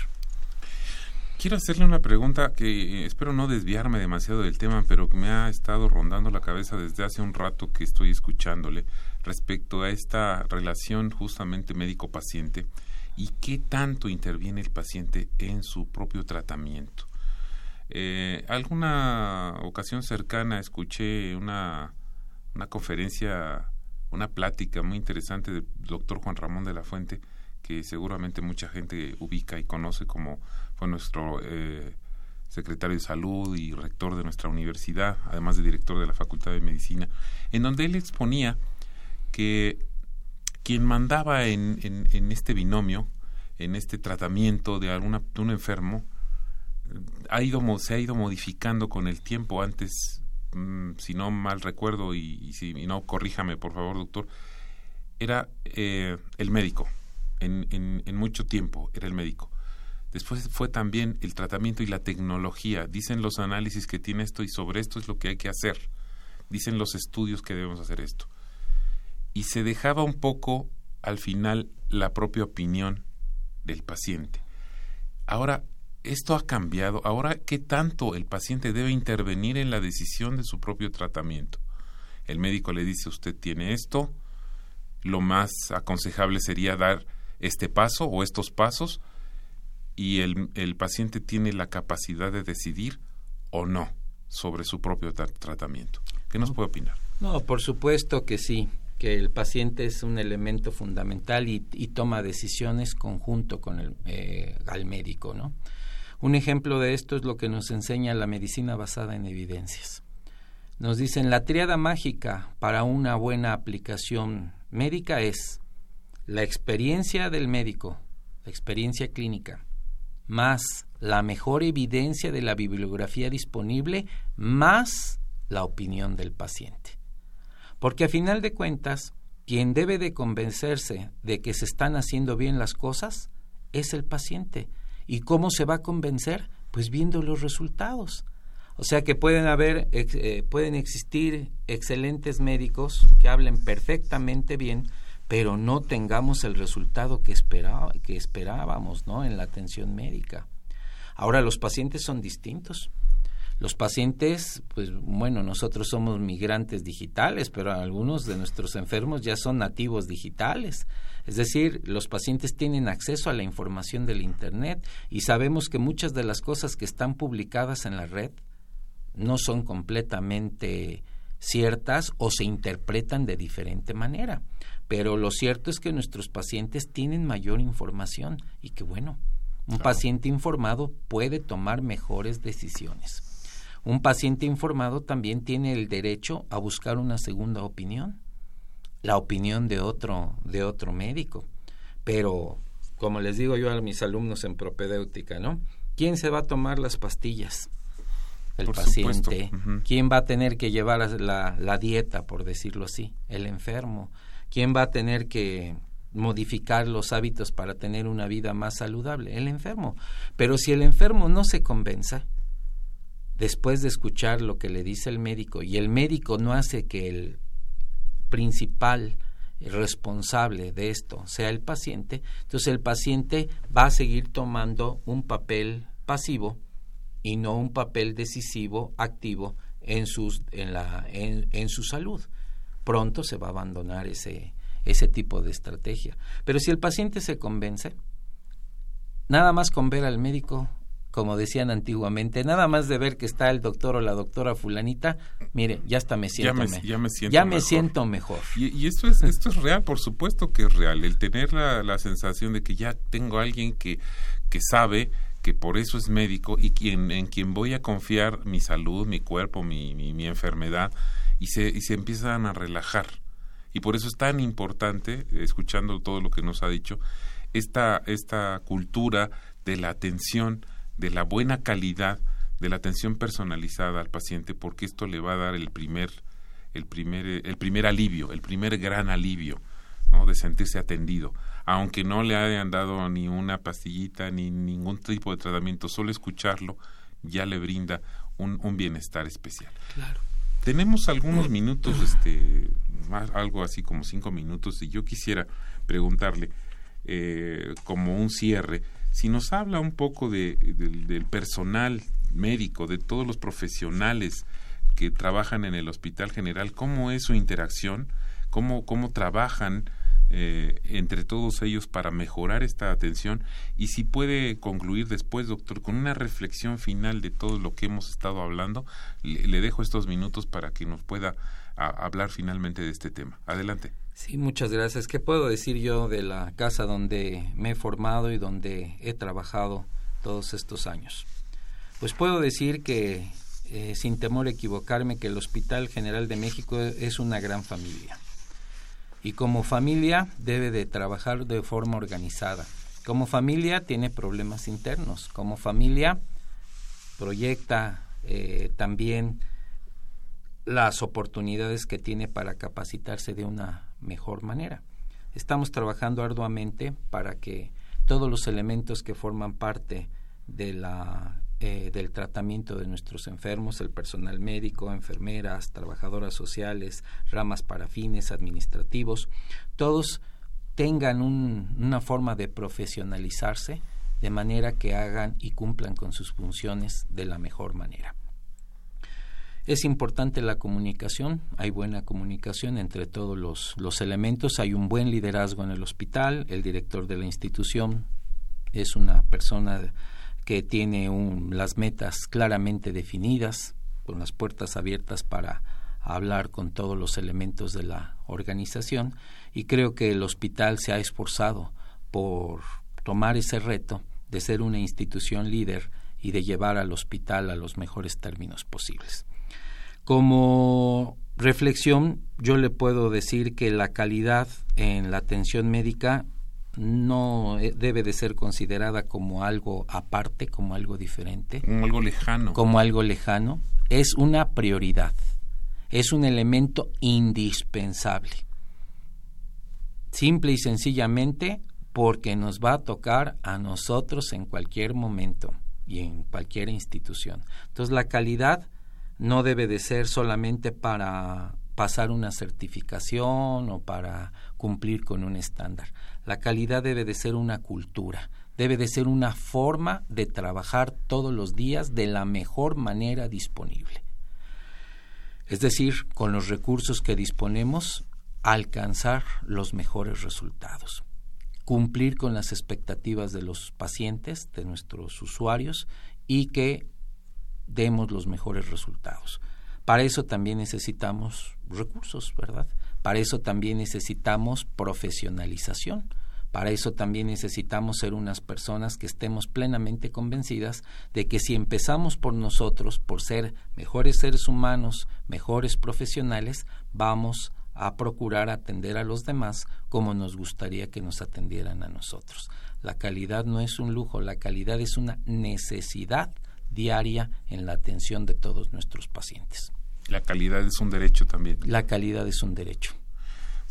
Quiero hacerle una pregunta que eh, espero no desviarme demasiado del tema, pero que me ha estado rondando la cabeza desde hace un rato que estoy escuchándole respecto a esta relación justamente médico-paciente y qué tanto interviene el paciente en su propio tratamiento. Eh, alguna ocasión cercana escuché una, una conferencia, una plática muy interesante del doctor Juan Ramón de la Fuente, que seguramente mucha gente ubica y conoce como fue nuestro eh, secretario de salud y rector de nuestra universidad, además de director de la Facultad de Medicina, en donde él exponía que quien mandaba en, en, este binomio, en este tratamiento de, alguna, de un enfermo, ha ido, se ha ido modificando con el tiempo. Antes, mm, si no mal recuerdo, y, si no, corríjame por favor, doctor, era eh, el médico. En, en, en, mucho tiempo era el médico. Después fue también el tratamiento y la tecnología. Dicen los análisis que tiene esto y sobre esto es lo que hay que hacer. Dicen los estudios que debemos hacer esto. Y se dejaba un poco al final la propia opinión del paciente. Ahora, esto ha cambiado. Ahora, ¿qué tanto el paciente debe intervenir en la decisión de su propio tratamiento? El médico le dice, usted tiene esto, lo más aconsejable sería dar este paso o estos pasos, y el, el paciente tiene la capacidad de decidir o no sobre su propio tratamiento. ¿Qué nos puede opinar? No, por supuesto que sí, que el paciente es un elemento fundamental y, toma decisiones conjunto con el eh, al médico, ¿no? Un ejemplo de esto es lo que nos enseña la medicina basada en evidencias. Nos dicen la triada mágica para una buena aplicación médica es la experiencia del médico, la experiencia clínica, más la mejor evidencia de la bibliografía disponible, más la opinión del paciente. Porque a final de cuentas, quien debe de convencerse de que se están haciendo bien las cosas es el paciente. ¿Y cómo se va a convencer? Pues viendo los resultados. O sea que pueden haber, eh, pueden existir excelentes médicos que hablen perfectamente bien, pero no tengamos el resultado que, esperaba, que esperábamos ¿no? en la atención médica. Ahora los pacientes son distintos. Los pacientes, pues bueno, nosotros somos migrantes digitales, pero algunos de nuestros enfermos ya son nativos digitales. Es decir, los pacientes tienen acceso a la información del Internet y sabemos que muchas de las cosas que están publicadas en la red no son completamente ciertas o se interpretan de diferente manera. Pero lo cierto es que nuestros pacientes tienen mayor información y que bueno, un paciente informado puede tomar mejores decisiones. Un paciente informado también tiene el derecho a buscar una segunda opinión, la opinión de otro de otro médico. Pero como les digo yo a mis alumnos en propedéutica, ¿no? ¿Quién se va a tomar las pastillas? El paciente. ¿Quién va a tener que llevar la, la dieta, por decirlo así? El enfermo. ¿Quién va a tener que modificar los hábitos para tener una vida más saludable? El enfermo. Pero si el enfermo no se convenza, después de escuchar lo que le dice el médico, y el médico no hace que el principal responsable de esto sea el paciente, entonces el paciente va a seguir tomando un papel pasivo y no un papel decisivo, activo en, sus, en, la, en su salud pronto se va a abandonar ese, ese tipo de estrategia. Pero si el paciente se convence, nada más con ver al médico, como decían antiguamente, nada más de ver que está el doctor o la doctora fulanita, mire, ya hasta me siento, ya me, siento ya mejor. me siento mejor. Y, esto es esto es real, por supuesto que es real, el tener la, la sensación de que ya tengo a alguien que, que sabe que por eso es médico y quien, en quien voy a confiar mi salud, mi cuerpo, mi, mi, mi enfermedad, y se, y se empiezan a relajar. Y por eso es tan importante, escuchando todo lo que nos ha dicho, esta, esta cultura de la atención, de la buena calidad, de la atención personalizada al paciente, porque esto le va a dar el primer, el primer, el primer alivio, el primer gran alivio, ¿no? de sentirse atendido. Aunque no le hayan dado ni una pastillita ni ningún tipo de tratamiento, solo escucharlo ya le brinda un, un bienestar especial. Claro. Tenemos algunos minutos, este, más, algo así como cinco minutos, y yo quisiera preguntarle, eh, como un cierre, si nos habla un poco de, del personal médico, de todos los profesionales que trabajan en el Hospital General, cómo es su interacción, cómo, cómo trabajan eh, entre todos ellos para mejorar esta atención y si puede concluir después, doctor, con una reflexión final de todo lo que hemos estado hablando, le, dejo estos minutos para que nos pueda hablar finalmente de este tema. Adelante. Sí, muchas gracias. ¿Qué puedo decir yo de la casa donde me he formado y donde he trabajado todos estos años? Pues puedo decir que, eh, sin temor a equivocarme, que el Hospital General de México es una gran familia. Y como familia debe de trabajar de forma organizada. Como familia tiene problemas internos. Como familia proyecta eh, también las oportunidades que tiene para capacitarse de una mejor manera. Estamos trabajando arduamente para que todos los elementos que forman parte de la, eh, del tratamiento de nuestros enfermos, el personal médico, enfermeras, trabajadoras sociales, ramas para fines administrativos, todos tengan una forma de profesionalizarse de manera que hagan y cumplan con sus funciones de la mejor manera. Es importante la comunicación, hay buena comunicación entre todos los, elementos, hay un buen liderazgo en el hospital, el director de la institución es una persona que tiene las metas claramente definidas, con las puertas abiertas para hablar con todos los elementos de la organización y creo que el hospital se ha esforzado por tomar ese reto de ser una institución líder y de llevar al hospital a los mejores términos posibles. Como reflexión, yo le puedo decir que la calidad en la atención médica no eh, debe de ser considerada como algo aparte, como algo diferente. Como algo lejano. Como algo lejano. Es una prioridad. Es un elemento indispensable. Simple y sencillamente porque nos va a tocar a nosotros en cualquier momento y en cualquier institución. Entonces la calidad no debe de ser solamente para pasar una certificación o para cumplir con un estándar. La calidad debe de ser una cultura, debe de ser una forma de trabajar todos los días de la mejor manera disponible. Es decir, con los recursos que disponemos, alcanzar los mejores resultados, cumplir con las expectativas de los pacientes, de nuestros usuarios y que demos los mejores resultados. Para eso también necesitamos recursos, ¿verdad? Para eso también necesitamos profesionalización. Para eso también necesitamos ser unas personas que estemos plenamente convencidas de que si empezamos por nosotros, por ser mejores seres humanos, mejores profesionales, vamos a procurar atender a los demás como nos gustaría que nos atendieran a nosotros. La calidad no es un lujo, la calidad es una necesidad diaria en la atención de todos nuestros pacientes. La calidad es un derecho también. La calidad es un derecho.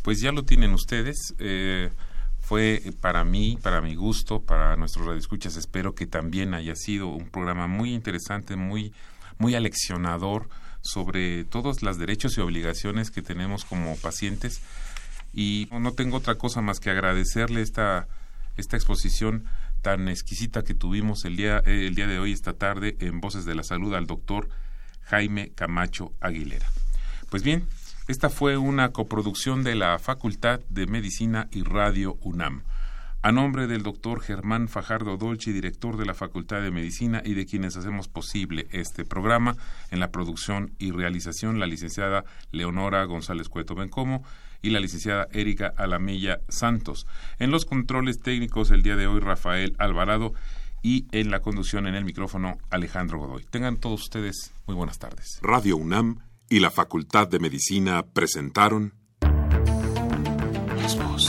Pues ya lo tienen ustedes. Eh, fue para mí, para mi gusto, para nuestros radioescuchas, espero que también haya sido un programa muy interesante, muy, muy aleccionador sobre todos los derechos y obligaciones que tenemos como pacientes. Y no tengo otra cosa más que agradecerle esta, esta exposición tan exquisita que tuvimos el día, eh, el día de hoy, esta tarde, en Voces de la Salud al doctor Jaime Camacho Aguilera. Pues bien, esta fue una coproducción de la Facultad de Medicina y Radio UNAM. A nombre del doctor Germán Fajardo Dolci, director de la Facultad de Medicina y de quienes hacemos posible este programa, en la producción y realización, la licenciada Leonora González Cueto Bencomo y la licenciada Erika Alamilla Santos. En los controles técnicos el día de hoy, Rafael Alvarado y en la conducción en el micrófono Alejandro Godoy. Tengan todos ustedes muy buenas tardes. Radio UNAM y la Facultad de Medicina presentaron Las voces. Voces.